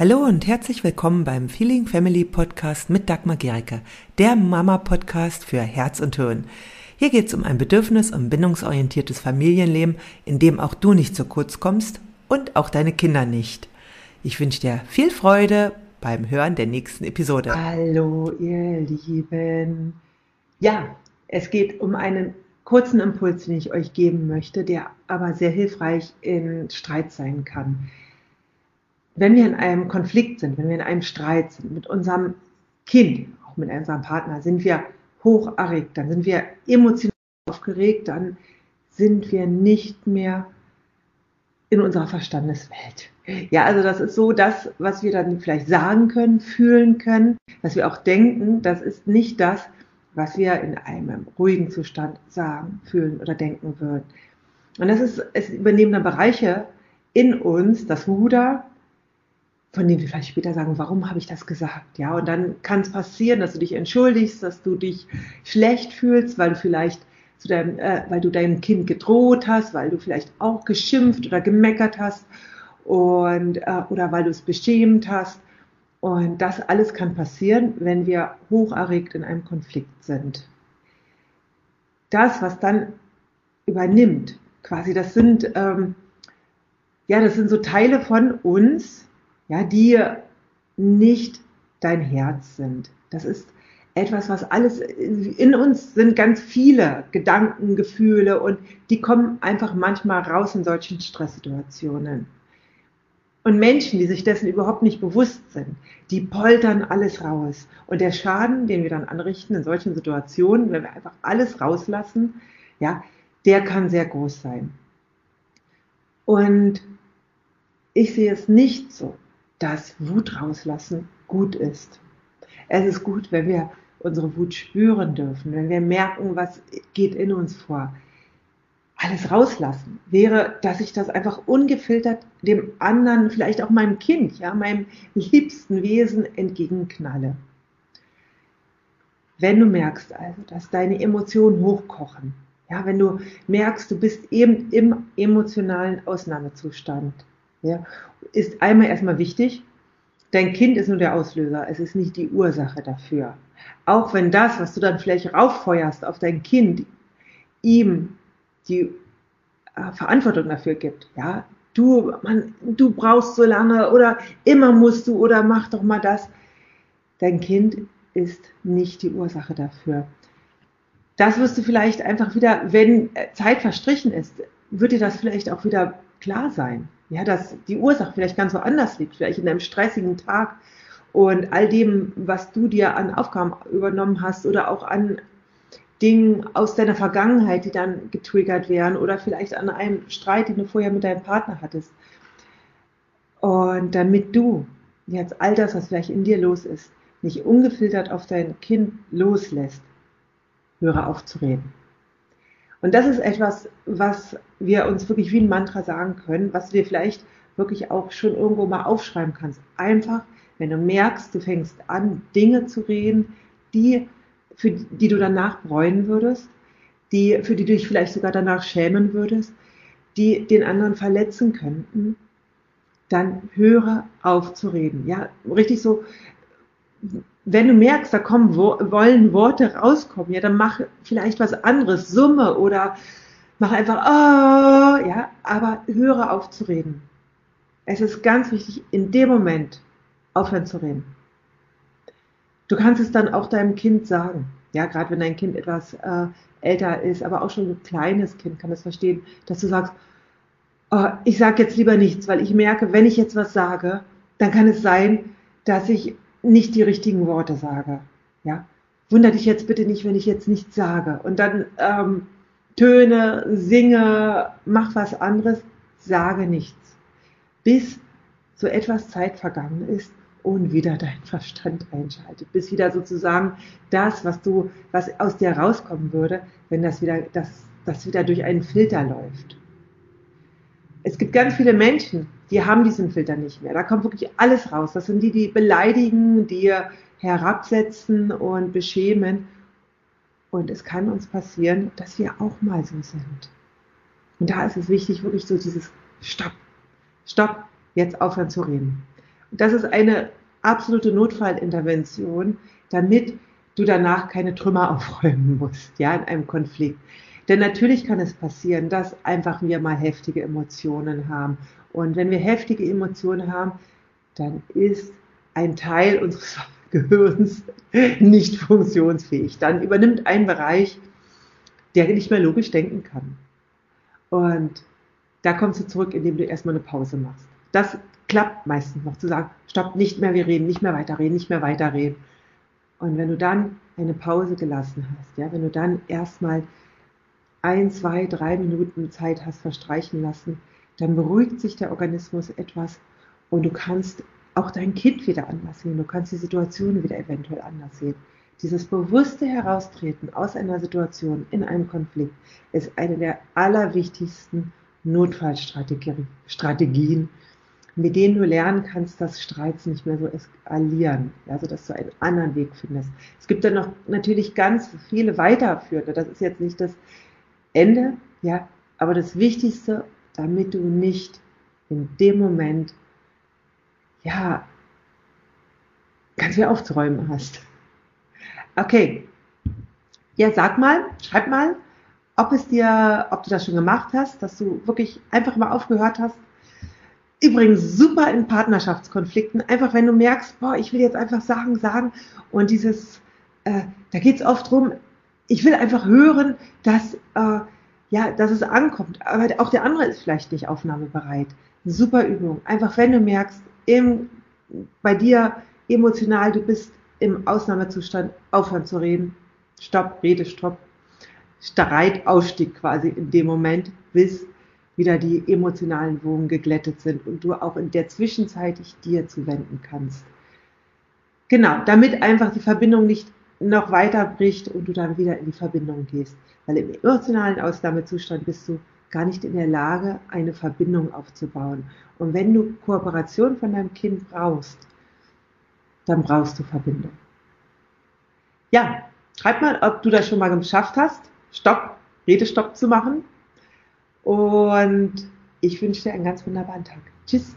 Hallo und herzlich willkommen beim Feeling Family Podcast mit Dagmar Gericke, der Mama-Podcast für Herz und Hirn. Hier geht es um ein bedürfnis- und bindungsorientiertes Familienleben, in dem auch du nicht zu kurz kommst und auch deine Kinder nicht. Ich wünsche dir viel Freude beim Hören der nächsten Episode. Hallo, ihr Lieben. Ja, es geht um einen kurzen Impuls, den ich euch geben möchte, der aber sehr hilfreich in Streit sein kann wenn wir in einem Konflikt sind, wenn wir in einem Streit sind mit unserem Kind, auch mit unserem Partner, sind wir hoch erregt, dann sind wir emotional aufgeregt, dann sind wir nicht mehr in unserer Verstandeswelt. Ja, also das ist so das, was wir dann vielleicht sagen können, fühlen können, was wir auch denken, das ist nicht das, was wir in einem ruhigen Zustand sagen, fühlen oder denken würden. Und das ist, es übernehmen dann Bereiche in uns, das Ruder, von denen wir vielleicht später sagen, warum habe ich das gesagt? Ja, und dann kann es passieren, dass du dich entschuldigst, dass du dich schlecht fühlst, weil du vielleicht zu deinem, äh, weil du deinem Kind gedroht hast, weil du vielleicht auch geschimpft oder gemeckert hast und äh, oder weil du es beschämt hast. Und das alles kann passieren, wenn wir hocherregt in einem Konflikt sind. Das, was dann übernimmt, quasi, das sind ähm, ja, das sind so Teile von uns, ja, die nicht dein Herz sind. Das ist etwas, was alles in uns sind ganz viele Gedanken, Gefühle und die kommen einfach manchmal raus in solchen Stresssituationen. Und Menschen, die sich dessen überhaupt nicht bewusst sind, die poltern alles raus. Und der Schaden, den wir dann anrichten in solchen Situationen, wenn wir einfach alles rauslassen, ja, der kann sehr groß sein. Und ich sehe es nicht so, dass Wut rauslassen gut ist. Es ist gut, wenn wir unsere Wut spüren dürfen, wenn wir merken, was geht in uns vor. Alles rauslassen wäre, dass ich das einfach ungefiltert dem anderen, vielleicht auch meinem Kind, ja, meinem liebsten Wesen entgegenknalle. Wenn du merkst also, dass deine Emotionen hochkochen, ja, wenn du merkst, du bist eben im emotionalen Ausnahmezustand, ja, ist einmal erstmal wichtig, dein Kind ist nur der Auslöser, es ist nicht die Ursache dafür. Auch wenn das, was du dann vielleicht rauffeuerst auf dein Kind, ihm die äh, Verantwortung dafür gibt, ja, du, man, du brauchst so lange oder immer musst du oder mach doch mal das. Dein Kind ist nicht die Ursache dafür. Das wirst du vielleicht einfach wieder, wenn Zeit verstrichen ist, wird dir das vielleicht auch wieder klar sein ja, dass die Ursache vielleicht ganz woanders liegt, vielleicht in einem stressigen Tag und all dem, was du dir an Aufgaben übernommen hast oder auch an Dingen aus deiner Vergangenheit, die dann getriggert werden oder vielleicht an einem Streit, den du vorher mit deinem Partner hattest. Und damit du jetzt all das, was vielleicht in dir los ist, nicht ungefiltert auf dein Kind loslässt, höre auf zu reden. Und das ist etwas, was wir uns wirklich wie ein Mantra sagen können, was wir vielleicht wirklich auch schon irgendwo mal aufschreiben kannst. Einfach, wenn du merkst, du fängst an, Dinge zu reden, die, für die du danach bereuen würdest, die, für die du dich vielleicht sogar danach schämen würdest, die den anderen verletzen könnten, dann höre auf zu reden. Ja, richtig so, wenn du merkst, da kommen, wollen Worte rauskommen, ja, dann mach vielleicht was anderes, Summe oder mach einfach, oh, ja, aber höre auf zu reden. Es ist ganz wichtig, in dem Moment aufhören zu reden. Du kannst es dann auch deinem Kind sagen. Ja, gerade wenn dein Kind etwas äh, älter ist, aber auch schon ein kleines Kind kann es verstehen, dass du sagst, oh, ich sage jetzt lieber nichts, weil ich merke, wenn ich jetzt was sage, dann kann es sein, dass ich nicht die richtigen Worte sage. Ja, wunder dich jetzt bitte nicht, wenn ich jetzt nichts sage. Und dann ähm, töne, singe, mach was anderes, sage nichts. Bis so etwas Zeit vergangen ist und wieder dein Verstand einschaltet. Bis wieder sozusagen das, was du, was aus dir rauskommen würde, wenn das wieder, das, das wieder durch einen Filter läuft. Es gibt ganz viele Menschen, die haben diesen Filter nicht mehr. Da kommt wirklich alles raus. Das sind die, die beleidigen, die herabsetzen und beschämen. Und es kann uns passieren, dass wir auch mal so sind. Und da ist es wichtig, wirklich so dieses Stopp, Stopp, jetzt aufhören zu reden. Das ist eine absolute Notfallintervention, damit du danach keine Trümmer aufräumen musst, ja, in einem Konflikt. Denn natürlich kann es passieren, dass einfach wir mal heftige Emotionen haben. Und wenn wir heftige Emotionen haben, dann ist ein Teil unseres Gehirns nicht funktionsfähig. Dann übernimmt ein Bereich, der nicht mehr logisch denken kann. Und da kommst du zurück, indem du erstmal eine Pause machst. Das klappt meistens noch, zu sagen, stopp, nicht mehr wir reden, nicht mehr weiterreden, nicht mehr weiterreden. Und wenn du dann eine Pause gelassen hast, ja, wenn du dann erstmal ein, zwei, drei Minuten Zeit hast verstreichen lassen, dann beruhigt sich der Organismus etwas und du kannst auch dein Kind wieder anders sehen. Du kannst die Situation wieder eventuell anders sehen. Dieses bewusste Heraustreten aus einer Situation in einem Konflikt ist eine der allerwichtigsten Notfallstrategien, mit denen du lernen kannst, dass Streits nicht mehr so eskalieren, also dass du einen anderen Weg findest. Es gibt dann noch natürlich ganz viele weiterführende, das ist jetzt nicht das Ende, ja, aber das Wichtigste, damit du nicht in dem Moment ja, ganz viel aufzuräumen hast. Okay. Ja, sag mal, schreib mal, ob es dir, ob du das schon gemacht hast, dass du wirklich einfach mal aufgehört hast. Übrigens super in Partnerschaftskonflikten, einfach wenn du merkst, boah, ich will jetzt einfach Sachen sagen und dieses, äh, da geht es oft drum, ich will einfach hören, dass, äh, ja, dass es ankommt, aber auch der andere ist vielleicht nicht aufnahmebereit. Super Übung. Einfach wenn du merkst, im, bei dir emotional, du bist im Ausnahmezustand, aufhören zu reden. Stopp, Rede, Stopp. Streitausstieg quasi in dem Moment, bis wieder die emotionalen Wogen geglättet sind und du auch in der Zwischenzeit dich dir zuwenden kannst. Genau, damit einfach die Verbindung nicht noch weiter bricht und du dann wieder in die Verbindung gehst. Weil im emotionalen Ausnahmezustand bist du gar nicht in der Lage, eine Verbindung aufzubauen. Und wenn du Kooperation von deinem Kind brauchst, dann brauchst du Verbindung. Ja, schreib mal, ob du das schon mal geschafft hast, Stopp, Redestopp zu machen. Und ich wünsche dir einen ganz wunderbaren Tag. Tschüss.